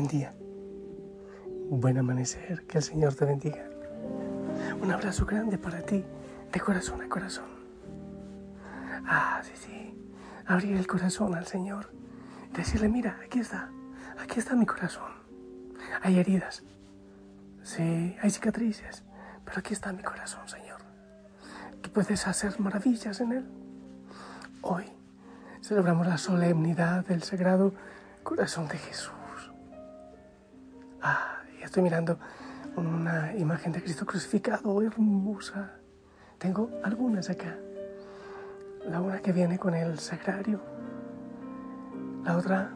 Buen día. Buen amanecer. Que el Señor te bendiga. Un abrazo grande para ti, de corazón a corazón. Ah, sí, sí. Abrir el corazón al Señor. Decirle, mira, aquí está. Aquí está mi corazón. Hay heridas. Sí, hay cicatrices. Pero aquí está mi corazón, Señor. Tú puedes hacer maravillas en él. Hoy celebramos la solemnidad del sagrado corazón de Jesús. Ah, y estoy mirando una imagen de Cristo crucificado hermosa. Tengo algunas acá. La una que viene con el sagrario. La otra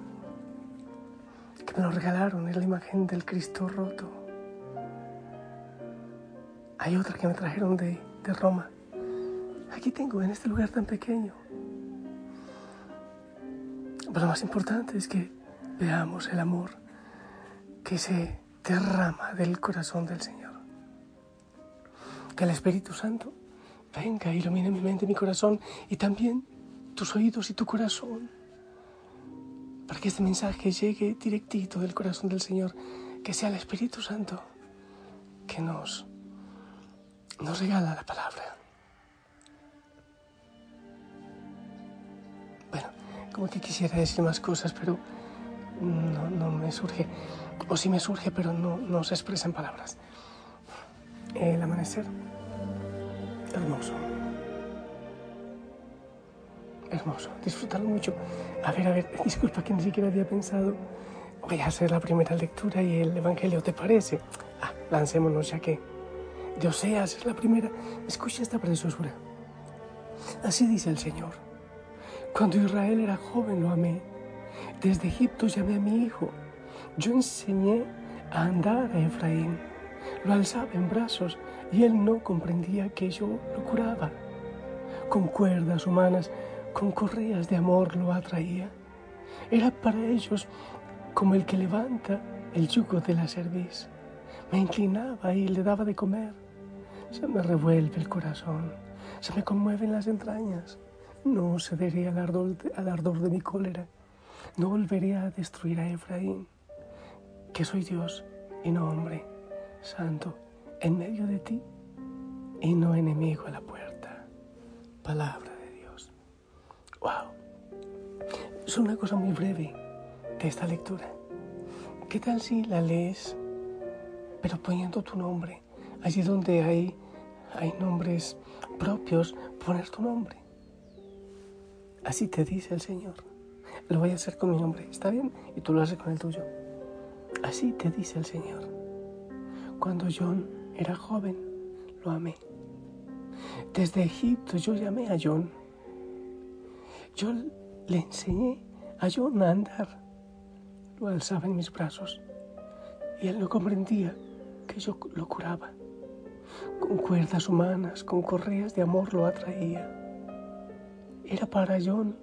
que me lo regalaron es la imagen del Cristo roto. Hay otra que me trajeron de, de Roma. Aquí tengo, en este lugar tan pequeño. Pero lo más importante es que veamos el amor que se derrama del corazón del Señor. Que el Espíritu Santo venga, ilumine mi mente, mi corazón y también tus oídos y tu corazón. Para que este mensaje llegue directito del corazón del Señor. Que sea el Espíritu Santo que nos, nos regala la palabra. Bueno, como que quisiera decir más cosas, pero no, no me surge, o sí me surge, pero no, no se expresa en palabras. El amanecer, hermoso. Hermoso, disfrútalo mucho. A ver, a ver, disculpa que ni siquiera había pensado. Voy a hacer la primera lectura y el Evangelio, ¿te parece? Ah, lancémonos ya que de Oseas es la primera. Escucha esta preciosura. Así dice el Señor. Cuando Israel era joven lo amé desde Egipto llamé a mi hijo. Yo enseñé a andar a Efraín. Lo alzaba en brazos y él no comprendía que yo lo curaba. Con cuerdas humanas, con correas de amor lo atraía. Era para ellos como el que levanta el yugo de la cerviz. Me inclinaba y le daba de comer. Se me revuelve el corazón, se me conmueven las entrañas. No cederé al ardor, al ardor de mi cólera. No volveré a destruir a Efraín, que soy Dios y no hombre, santo, en medio de ti y no enemigo a la puerta. Palabra de Dios. ¡Wow! Es una cosa muy breve de esta lectura. ¿Qué tal si la lees, pero poniendo tu nombre? Allí donde hay, hay nombres propios, poner tu nombre. Así te dice el Señor lo voy a hacer con mi nombre, ¿está bien? Y tú lo haces con el tuyo. Así te dice el Señor. Cuando John era joven, lo amé. Desde Egipto yo llamé a John. Yo le enseñé a John a andar. Lo alzaba en mis brazos y él no comprendía que yo lo curaba. Con cuerdas humanas, con correas de amor lo atraía. Era para John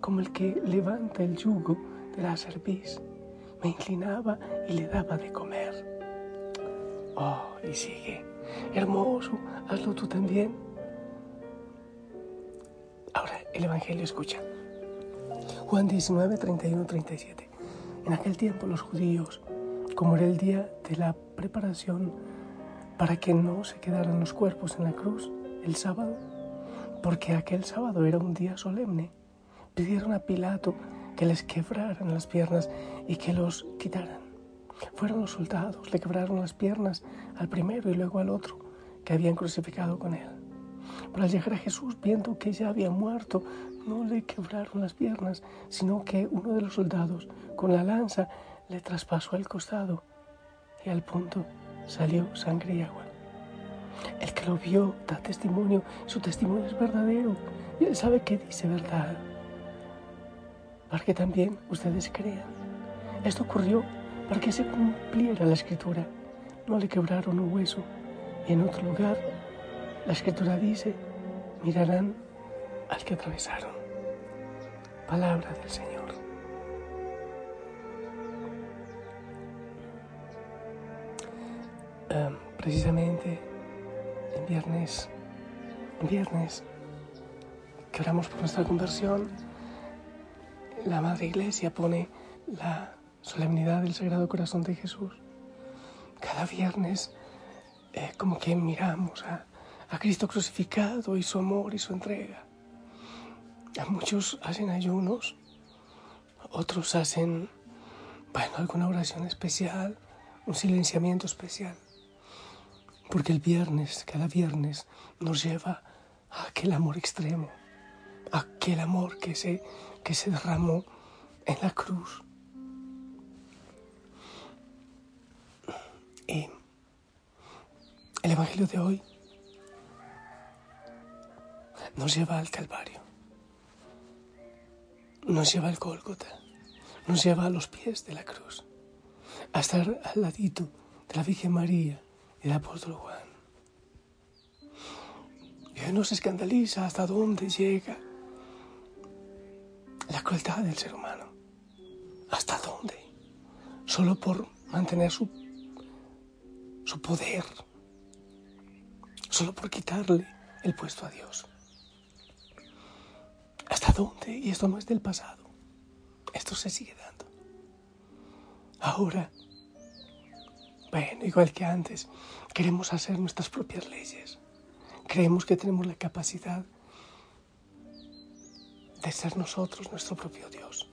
como el que levanta el yugo de la cerviz. Me inclinaba y le daba de comer. Oh, y sigue. Hermoso, hazlo tú también. Ahora el Evangelio escucha. Juan 19, 31, 37. En aquel tiempo los judíos, como era el día de la preparación para que no se quedaran los cuerpos en la cruz el sábado, porque aquel sábado era un día solemne, pidieron a Pilato que les quebraran las piernas y que los quitaran. Fueron los soldados, le quebraron las piernas al primero y luego al otro que habían crucificado con él. Pero al llegar a Jesús, viendo que ya había muerto, no le quebraron las piernas, sino que uno de los soldados con la lanza le traspasó el costado y al punto salió sangre y agua. El que lo vio da testimonio, su testimonio es verdadero y él sabe que dice verdad para que también ustedes crean. Esto ocurrió para que se cumpliera la escritura. No le quebraron un hueso. Y en otro lugar, la escritura dice, mirarán al que atravesaron. Palabra del Señor. precisamente en viernes, en viernes, que oramos por nuestra conversión, la Madre Iglesia pone la solemnidad del Sagrado Corazón de Jesús. Cada viernes eh, como que miramos a, a Cristo crucificado y su amor y su entrega. Muchos hacen ayunos, otros hacen, bueno, alguna oración especial, un silenciamiento especial. Porque el viernes, cada viernes, nos lleva a aquel amor extremo, a aquel amor que se, que se derramó en la cruz. Y el Evangelio de hoy nos lleva al Calvario, nos lleva al Gólgota, nos lleva a los pies de la cruz, a estar al ladito de la Virgen María y del apóstol Juan. Y hoy nos escandaliza hasta dónde llega del ser humano. ¿Hasta dónde? Solo por mantener su, su poder. Solo por quitarle el puesto a Dios. ¿Hasta dónde? Y esto no es del pasado. Esto se sigue dando. Ahora, bueno, igual que antes, queremos hacer nuestras propias leyes. Creemos que tenemos la capacidad de ser nosotros nuestro propio Dios.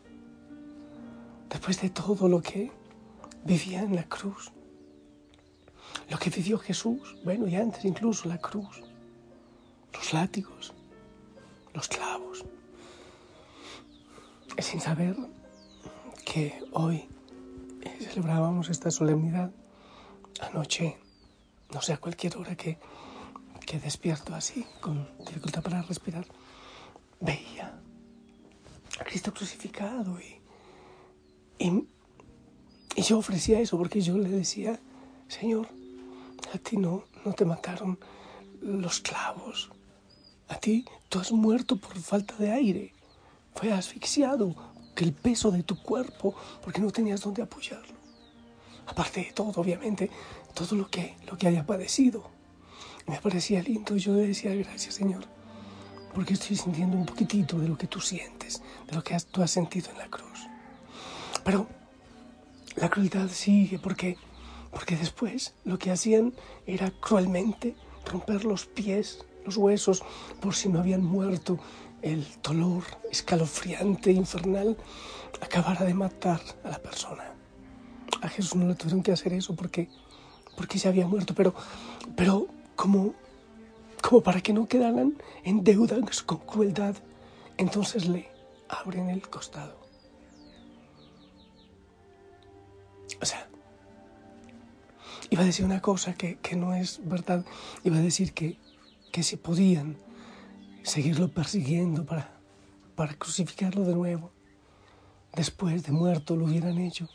Después de todo lo que vivía en la cruz, lo que vivió Jesús, bueno, y antes incluso la cruz, los látigos, los clavos, sin saber que hoy celebrábamos esta solemnidad anoche, no sé a cualquier hora que, que despierto así, con dificultad para respirar, veía a Cristo crucificado y, y, yo ofrecía eso porque yo le decía, Señor, a ti no, no te mataron los clavos, a ti tú has muerto por falta de aire fue asfixiado, que el peso de tu cuerpo, porque no tenías dónde apoyarlo. Aparte de todo, obviamente, todo lo que, lo que haya padecido. Me parecía lindo yo le decía gracias, Señor, porque estoy sintiendo un poquitito de lo que tú sientes, de lo que tú has sentido en la cruz. Pero la crueldad sigue porque, porque después lo que hacían era cruelmente romper los pies, los huesos, por si no habían muerto el dolor escalofriante, infernal, acabara de matar a la persona. A Jesús no le tuvieron que hacer eso porque, porque se había muerto, pero, pero como, como para que no quedaran en deuda con crueldad, entonces le abren el costado. O sea, iba a decir una cosa que, que no es verdad, iba a decir que, que si podían seguirlo persiguiendo para, para crucificarlo de nuevo. Después de muerto lo hubieran hecho,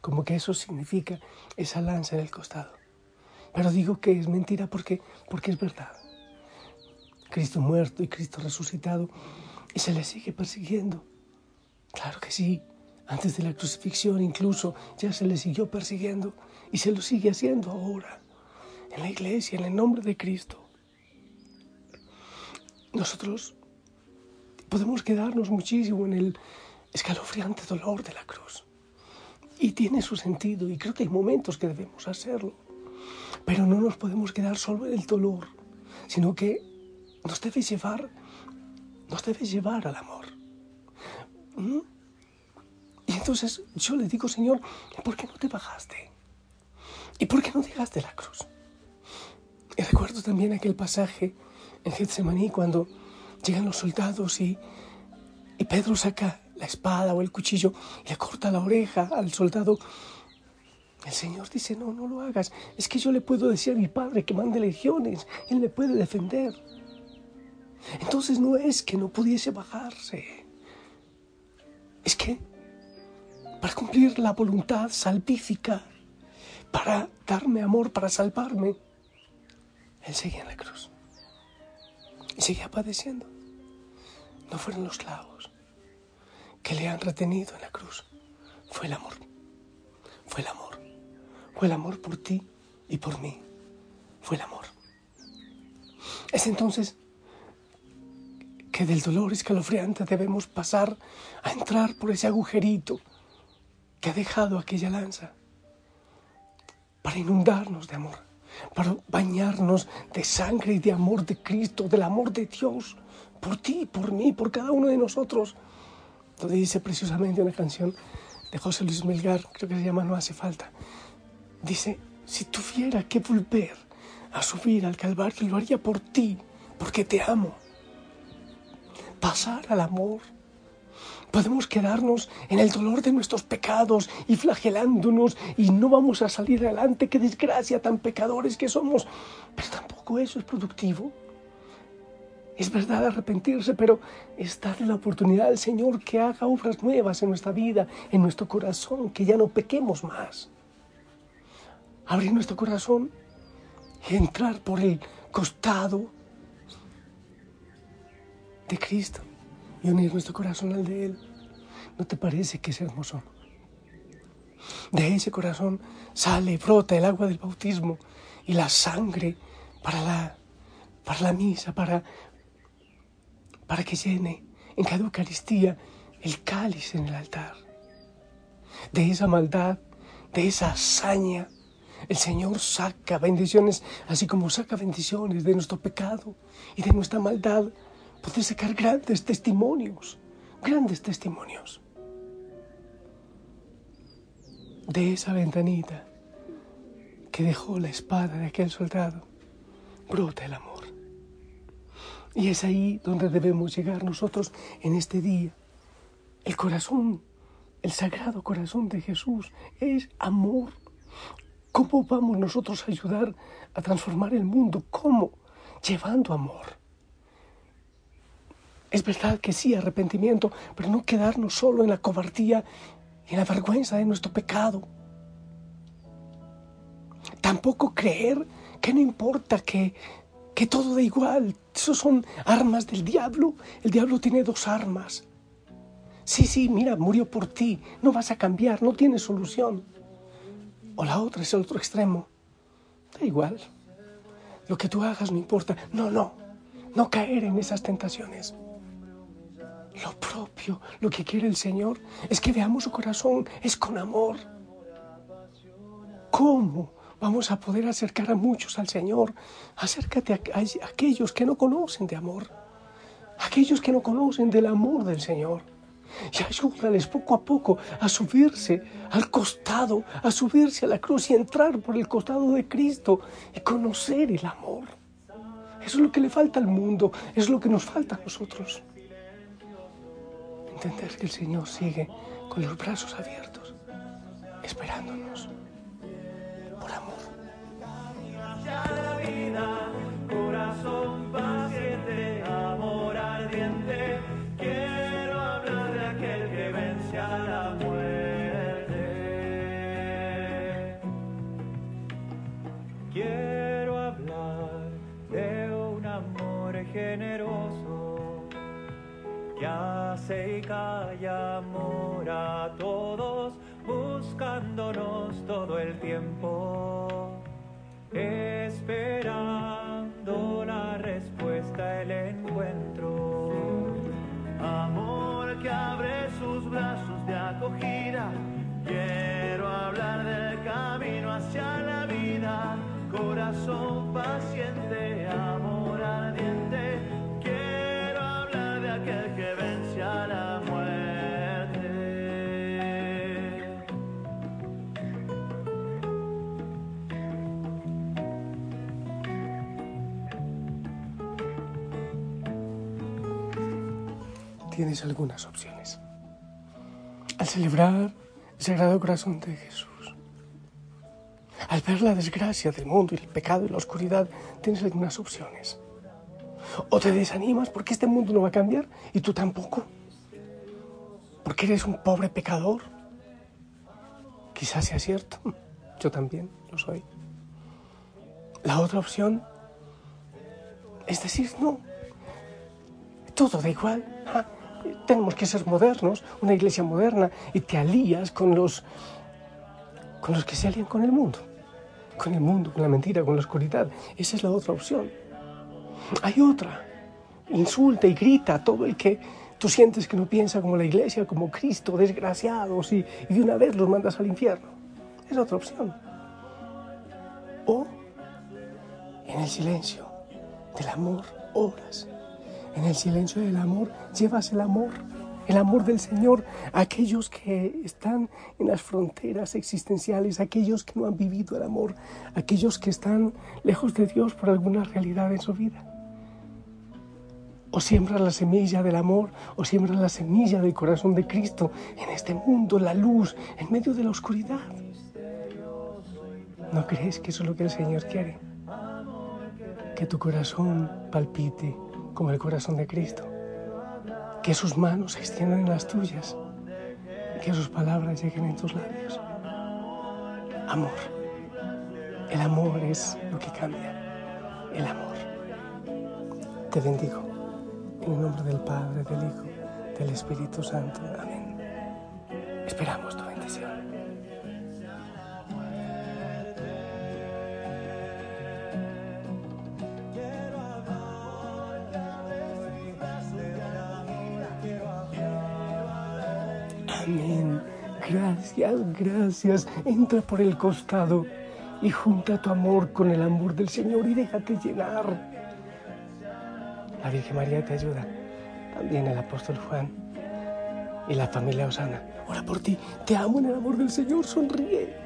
como que eso significa esa lanza en el costado. Pero digo que es mentira porque, porque es verdad. Cristo muerto y Cristo resucitado y se le sigue persiguiendo. Claro que sí, antes de la crucifixión incluso ya se le siguió persiguiendo y se lo sigue haciendo ahora, en la iglesia, en el nombre de Cristo nosotros podemos quedarnos muchísimo en el escalofriante dolor de la cruz. Y tiene su sentido y creo que hay momentos que debemos hacerlo. Pero no nos podemos quedar solo en el dolor, sino que nos debe llevar, nos debe llevar al amor. ¿Mm? Y entonces yo le digo, Señor, ¿por qué no te bajaste? ¿Y por qué no dejaste la cruz? Y recuerdo también aquel pasaje en Getsemaní cuando llegan los soldados y, y Pedro saca la espada o el cuchillo y le corta la oreja al soldado. El Señor dice, no, no lo hagas. Es que yo le puedo decir a mi Padre que mande legiones. Él me puede defender. Entonces no es que no pudiese bajarse. Es que para cumplir la voluntad salvífica, para darme amor, para salvarme, Él seguía en la cruz y seguía padeciendo. No fueron los clavos que le han retenido en la cruz, fue el amor. Fue el amor. Fue el amor por ti y por mí. Fue el amor. Es entonces que del dolor escalofriante debemos pasar a entrar por ese agujerito que ha dejado aquella lanza para inundarnos de amor, para bañarnos de sangre y de amor de Cristo, del amor de Dios, por ti, por mí, por cada uno de nosotros. Donde dice preciosamente una canción de José Luis Melgar, creo que se llama No hace falta. Dice, si tuviera que volver a subir al Calvario, lo haría por ti, porque te amo. Pasar al amor Podemos quedarnos en el dolor de nuestros pecados y flagelándonos y no vamos a salir adelante. Qué desgracia tan pecadores que somos. Pero tampoco eso es productivo. Es verdad arrepentirse, pero es darle la oportunidad al Señor que haga obras nuevas en nuestra vida, en nuestro corazón, que ya no pequemos más. Abrir nuestro corazón y entrar por el costado de Cristo y unir nuestro corazón al de Él. ¿No te parece que es hermoso? De ese corazón sale, brota el agua del bautismo y la sangre para la, para la misa, para, para que llene en cada Eucaristía el cáliz en el altar. De esa maldad, de esa hazaña, el Señor saca bendiciones, así como saca bendiciones de nuestro pecado y de nuestra maldad poder sacar grandes testimonios, grandes testimonios. De esa ventanita que dejó la espada de aquel soldado, brota el amor. Y es ahí donde debemos llegar nosotros en este día. El corazón, el sagrado corazón de Jesús es amor. ¿Cómo vamos nosotros a ayudar a transformar el mundo? ¿Cómo? Llevando amor. Es verdad que sí, arrepentimiento, pero no quedarnos solo en la cobardía y en la vergüenza de nuestro pecado. Tampoco creer que no importa que, que todo da igual. Esos son armas del diablo. El diablo tiene dos armas. Sí, sí, mira, murió por ti. No vas a cambiar, no tienes solución. O la otra es el otro extremo. Da igual. Lo que tú hagas no importa. No, no. No caer en esas tentaciones. Lo propio, lo que quiere el Señor es que veamos su corazón, es con amor. ¿Cómo vamos a poder acercar a muchos al Señor? Acércate a, aquellos que no conocen de amor, aquellos que no conocen del amor del Señor. Y ayúdales poco a poco a subirse al costado, a subirse a la cruz y entrar por el costado de Cristo y conocer el amor. Eso es lo que le falta al mundo, es lo que nos falta a nosotros entender que el Señor sigue con los brazos abiertos, esperándonos por amor. Hace y calla amor a todos, buscándonos todo el tiempo, esperando la respuesta, el encuentro. Amor que abre sus brazos de acogida, quiero hablar del camino hacia la vida, corazón paciente, Tienes algunas opciones. Al celebrar el Sagrado Corazón de Jesús, al ver la desgracia del mundo y el pecado y la oscuridad, tienes algunas opciones. O te desanimas porque este mundo no va a cambiar y tú tampoco. Porque eres un pobre pecador. Quizás sea cierto. Yo también lo soy. La otra opción es decir, no, todo da igual. Tenemos que ser modernos, una iglesia moderna, y te alías con los, con los que se alían con el mundo. Con el mundo, con la mentira, con la oscuridad. Esa es la otra opción. Hay otra. Insulta y grita a todo el que, Tú sientes que no piensa como la iglesia, como Cristo, desgraciados, y, y de una vez los mandas al infierno. Es otra opción. O en el silencio del amor oras. En el silencio del amor llevas el amor, el amor del Señor a aquellos que están en las fronteras existenciales, aquellos que no han vivido el amor, aquellos que están lejos de Dios por alguna realidad en su vida. O siembras la semilla del amor, o siembras la semilla del corazón de Cristo en este mundo, la luz, en medio de la oscuridad. ¿No crees que eso es lo que el Señor quiere? Que tu corazón palpite como el corazón de Cristo. Que sus manos se extiendan en las tuyas. Que sus palabras lleguen en tus labios. Amor. El amor es lo que cambia. El amor. Te bendigo. En el nombre del Padre, del Hijo, del Espíritu Santo. Amén. Esperamos Amén. Gracias, gracias. Entra por el costado y junta tu amor con el amor del Señor y déjate llenar. La Virgen María te ayuda. También el apóstol Juan y la familia Osana. Ora por ti. Te amo en el amor del Señor. Sonríe.